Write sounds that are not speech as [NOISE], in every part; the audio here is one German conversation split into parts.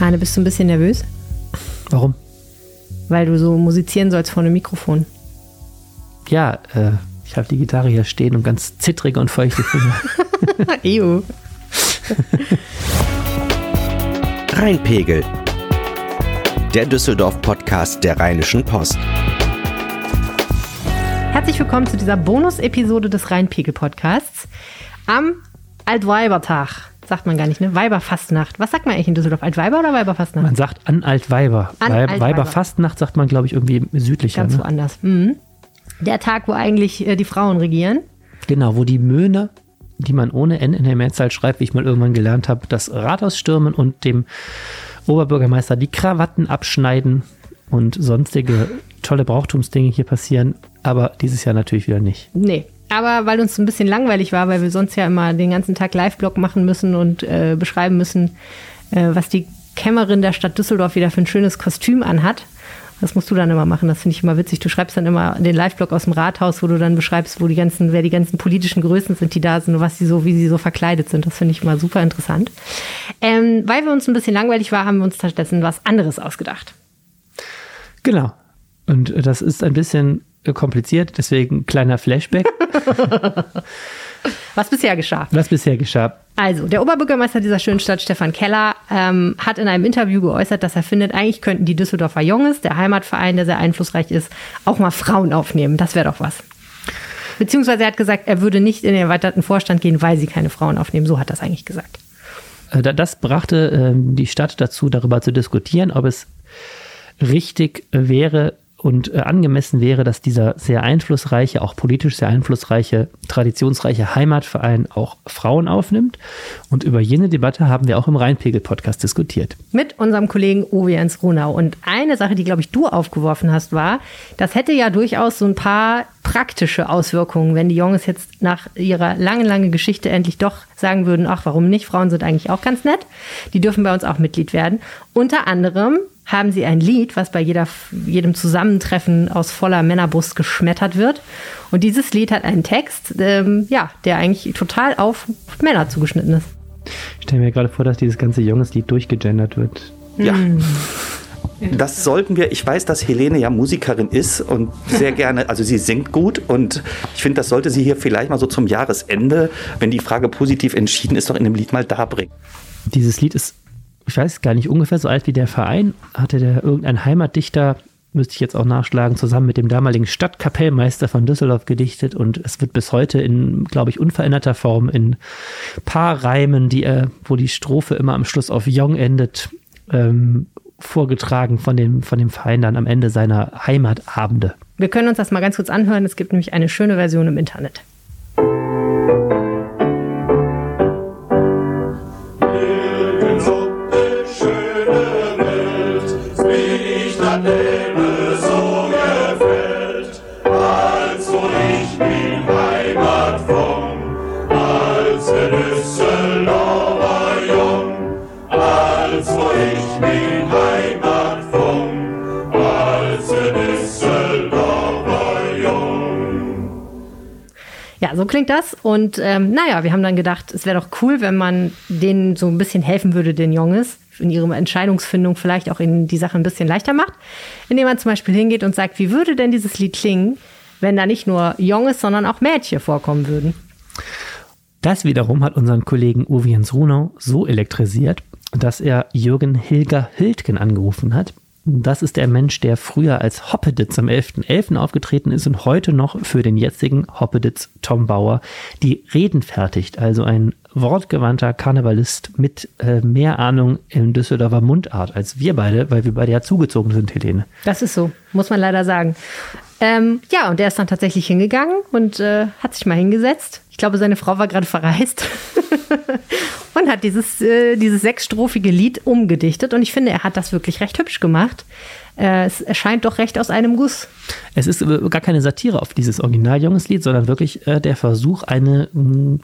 Arne, bist du ein bisschen nervös? Warum? Weil du so musizieren sollst vor einem Mikrofon. Ja, äh, ich habe die Gitarre hier stehen und ganz zittrige und feuchte Finger. [LAUGHS] Ew. [LAUGHS] Rheinpegel. Der Düsseldorf-Podcast der Rheinischen Post. Herzlich willkommen zu dieser Bonus-Episode des Rheinpegel-Podcasts am Altweibertag. Sagt man gar nicht, ne? Weiberfastnacht. Was sagt man eigentlich in Düsseldorf? Altweiber oder Weiberfastnacht? Man sagt an Altweiber. An Weib- Altweiber. Weiberfastnacht sagt man, glaube ich, irgendwie südlicher. Ganz Ne? woanders. Mhm. Der Tag, wo eigentlich äh, die Frauen regieren. Genau, wo die Möhne, die man ohne N in der Mehrzahl schreibt, wie ich mal irgendwann gelernt habe, das Rathaus stürmen und dem Oberbürgermeister die Krawatten abschneiden und sonstige tolle Brauchtumsdinge hier passieren. Aber dieses Jahr natürlich wieder nicht. Nee. Aber weil uns ein bisschen langweilig war, weil wir sonst ja immer den ganzen Tag Live-Blog machen müssen und äh, beschreiben müssen, äh, was die Kämmerin der Stadt Düsseldorf wieder für ein schönes Kostüm anhat. Das musst du dann immer machen, das finde ich immer witzig. Du schreibst dann immer den Live-Blog aus dem Rathaus, wo du dann beschreibst, wo die ganzen, wer die ganzen politischen Größen sind, die da sind und was sie so, wie sie so verkleidet sind. Das finde ich immer super interessant. Ähm, weil wir uns ein bisschen langweilig war, haben wir uns stattdessen was anderes ausgedacht. Genau. Und äh, das ist ein bisschen äh, kompliziert, deswegen kleiner Flashback, [LAUGHS] [LAUGHS] Was bisher geschah. was bisher geschah. Also, der Oberbürgermeister dieser schönen Stadt, Stefan Keller, ähm, hat in einem Interview geäußert, dass er findet, eigentlich könnten die Düsseldorfer Junges, der Heimatverein, der sehr einflussreich ist, auch mal Frauen aufnehmen. Das wäre doch was. Beziehungsweise er hat gesagt, er würde nicht in den erweiterten Vorstand gehen, weil sie keine Frauen aufnehmen. So hat er es eigentlich gesagt. Äh, da- Das brachte ähm, die Stadt dazu, darüber zu diskutieren, ob es richtig wäre und äh, angemessen wäre, dass dieser sehr einflussreiche, auch politisch sehr einflussreiche, traditionsreiche Heimatverein auch Frauen aufnimmt. Und über jene Debatte haben wir auch im Rheinpegel-Podcast diskutiert. Mit unserem Kollegen Owe Jens Runau. Und eine Sache, die, glaube ich, du aufgeworfen hast, war, das hätte ja durchaus so ein paar praktische Auswirkungen, wenn die Jungs jetzt nach ihrer langen, langen Geschichte endlich doch sagen würden, ach, warum nicht? Frauen sind eigentlich auch ganz nett. Die dürfen bei uns auch Mitglied werden. Unter anderem haben sie ein Lied, was bei jeder, jedem Zusammentreffen aus voller Männerbrust geschmettert wird. Und dieses Lied hat einen Text, ähm, ja, der eigentlich total auf Männer zugeschnitten ist. Ich stelle mir gerade vor, dass dieses ganze junges Lied durchgegendert wird. Ja. Das sollten wir, ich weiß, dass Helene ja Musikerin ist und sehr gerne, also sie singt gut und ich finde, das sollte sie hier vielleicht mal so zum Jahresende, wenn die Frage positiv entschieden ist, doch in dem Lied mal darbringen. Dieses Lied ist, ich weiß gar nicht, ungefähr so alt wie der Verein. Hatte der irgendein Heimatdichter, müsste ich jetzt auch nachschlagen, zusammen mit dem damaligen Stadtkapellmeister von Düsseldorf gedichtet und es wird bis heute in, glaube ich, unveränderter Form in Paarreimen, die, äh, wo die Strophe immer am Schluss auf Jong endet, ähm, vorgetragen von dem, von dem Verein dann am Ende seiner Heimatabende. Wir können uns das mal ganz kurz anhören. Es gibt nämlich eine schöne Version im Internet. Ja, so klingt das. Und ähm, naja, wir haben dann gedacht, es wäre doch cool, wenn man denen so ein bisschen helfen würde, den Junges, in ihrer Entscheidungsfindung vielleicht auch in die Sache ein bisschen leichter macht, indem man zum Beispiel hingeht und sagt, wie würde denn dieses Lied klingen, wenn da nicht nur Junges, sondern auch Mädchen vorkommen würden. Das wiederum hat unseren Kollegen Uwe Runau so elektrisiert, dass er Jürgen Hilger Hildgen angerufen hat. Das ist der Mensch, der früher als Hoppeditz am 11.11. aufgetreten ist und heute noch für den jetzigen Hoppeditz Tom Bauer die Reden fertigt. Also ein wortgewandter Karnevalist mit äh, mehr Ahnung im Düsseldorfer Mundart als wir beide, weil wir beide ja zugezogen sind, Helene. Das ist so, muss man leider sagen. Ähm, ja, und der ist dann tatsächlich hingegangen und äh, hat sich mal hingesetzt. Ich glaube, seine Frau war gerade verreist [LAUGHS] und hat dieses, äh, dieses sechsstrophige Lied umgedichtet. Und ich finde, er hat das wirklich recht hübsch gemacht. Äh, es erscheint doch recht aus einem Guss. Es ist äh, gar keine Satire auf dieses Original-Junges-Lied, sondern wirklich äh, der Versuch, eine mh,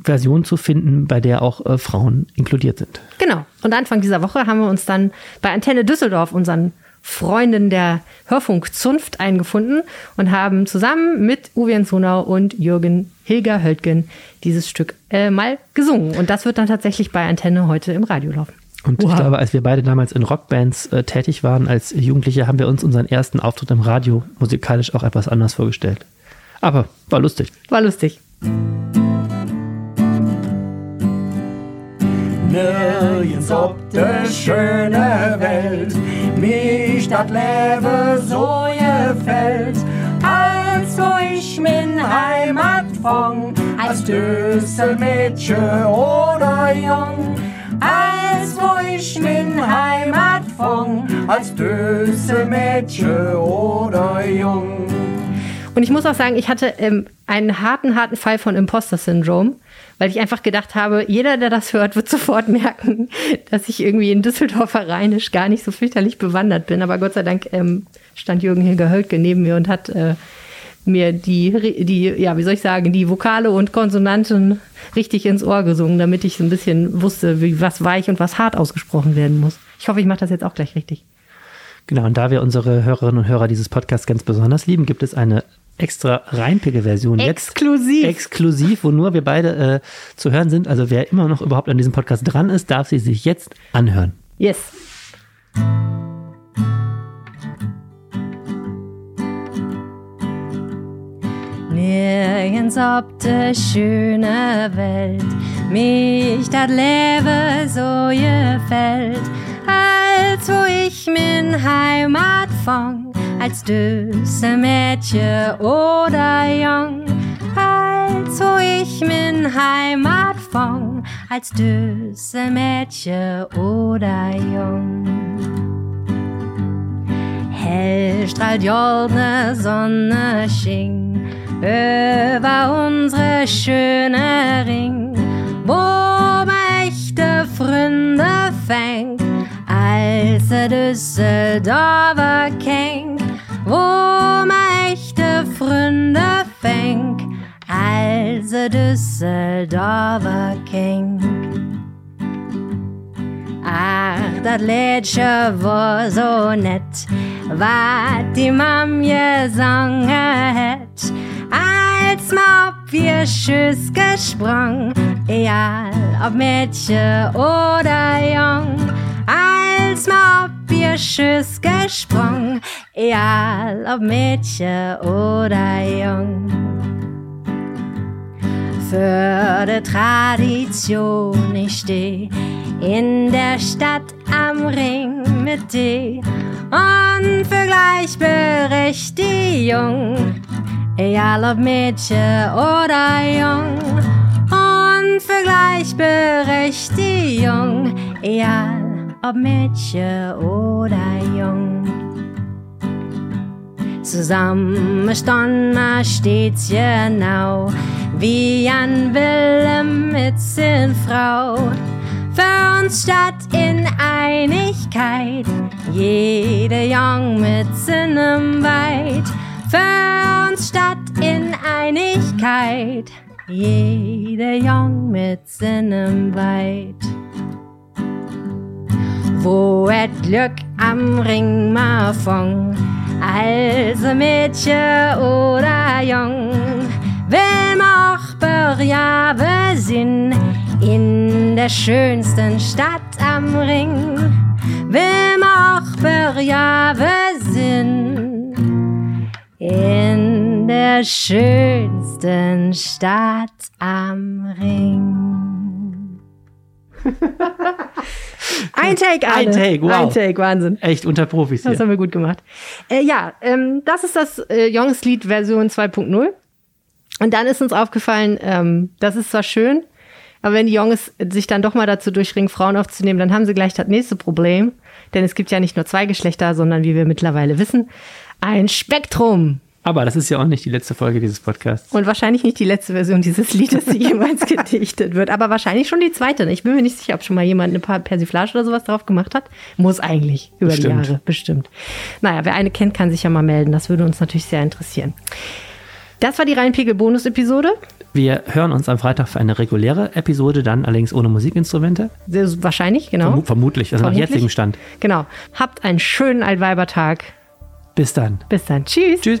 Version zu finden, bei der auch Frauen inkludiert sind. Genau. Und Anfang dieser Woche haben wir uns dann bei Antenne Düsseldorf unseren Freunden der Hörfunkzunft eingefunden und haben zusammen mit Uwe Jens Runau und Jürgen Hilger Höldgen dieses Stück äh, mal gesungen. Und das wird dann tatsächlich bei Antenne heute im Radio laufen. Und Wow. ich glaube, als wir beide damals in Rockbands äh, tätig waren als Jugendliche, haben wir uns unseren ersten Auftritt im Radio musikalisch auch etwas anders vorgestellt. Aber war lustig. War lustig. Nirgends op de schöne Welt mich dat Leben so gefällt, als wo ich min Heimat fang, als Düsselmädchen oder Jung. Als wo ich min Heimat fang, als Düsselmädchen oder Jung. Und ich muss auch sagen, ich hatte ähm, einen harten, harten Fall von Imposter-Syndrom, weil ich einfach gedacht habe, jeder, der das hört, wird [LAUGHS] sofort merken, dass ich irgendwie in Düsseldorfer Rheinisch gar nicht so fürchterlich bewandert bin. Aber Gott sei Dank ähm, stand Jürgen Hilger Höltke neben mir und hat äh, mir die, die, ja, wie soll ich sagen, die Vokale und Konsonanten richtig ins Ohr gesungen, damit ich so ein bisschen wusste, wie was weich und was hart ausgesprochen werden muss. Ich hoffe, ich mache das jetzt auch gleich richtig. Genau, und da wir unsere Hörerinnen und Hörer dieses Podcasts ganz besonders lieben, gibt es eine extra Reinpegel-Version jetzt. Exklusiv. Exklusiv, wo nur wir beide äh, zu hören sind. Also wer immer noch überhaupt an diesem Podcast dran ist, darf sie sich jetzt anhören. yes. Nirgends ob de schöne Welt mich dat Leben so gefällt, als wo ich min Heimat fang, als düsse Mädchen oder Jung, als wo ich min Heimat fang, als düsse Mädchen oder Jung. Hell strahlt goldene Sonne schien über unsere schöne Ring, wo echte Freunde fängt, als der Düsseldorfer kennt, wo man echte Freunde fängt, als Düsseldorfer kennt. Ach, dat Lädchen war so nett, wat die Mam gesungen hat. Als ma ob wir Schüss gesprungen, egal ob Mädchen oder Jung. Als ma ob wir Schüss gesprungen, egal ob Mädchen oder Jung für die Tradition. Ich steh in der Stadt am Ring mit dir und für Gleichberechtigung. Egal ob Mädchen oder Jung und für Gleichberechtigung. Egal ob Mädchen oder Jung. Zusammen stand ma stets genau, wie an Willem mit sin Frau. Für uns statt in Einigkeit, jede Jung mit Sinnem weit. Für uns statt in Einigkeit, jede Jung mit Sinnem weit et Glück am Ring ma fong. Also Mädchen oder Jung, will auch berjave sinn in der schönsten Stadt am Ring. Will auch berjave sinn in der schönsten Stadt am Ring. [LAUGHS] Ein Take, alle. Ein Take, wow. Ein Take, Wahnsinn. Echt unter Profis Das hier. haben wir gut gemacht. Äh, ja, ähm, das ist das äh, Youngs Lied Version 2.0. Und dann ist uns aufgefallen, ähm, das ist zwar schön, aber wenn die Jungs sich dann doch mal dazu durchringen, Frauen aufzunehmen, dann haben sie gleich das nächste Problem. Denn es gibt ja nicht nur zwei Geschlechter, sondern wie wir mittlerweile wissen, ein Spektrum. Aber das ist ja auch nicht die letzte Folge dieses Podcasts. Und wahrscheinlich nicht die letzte Version dieses Liedes, die jemals [LAUGHS] gedichtet wird, aber wahrscheinlich schon die zweite. Ich bin mir nicht sicher, ob schon mal jemand eine paar Persiflage oder sowas drauf gemacht hat. Muss eigentlich über Bestimmt. die Jahre, bestimmt. Naja, wer eine kennt, kann sich ja mal melden. Das würde uns natürlich sehr interessieren. Das war die Rheinpegel-Bonus-Episode. Wir hören uns am Freitag für eine reguläre Episode, dann allerdings ohne Musikinstrumente. Wahrscheinlich, genau. Vermu vermutlich, also nach Vermutlich. jetzigem Stand. Genau. Habt einen schönen Altweibertag. Bis dann. Bis dann. Tschüss. Tschüss.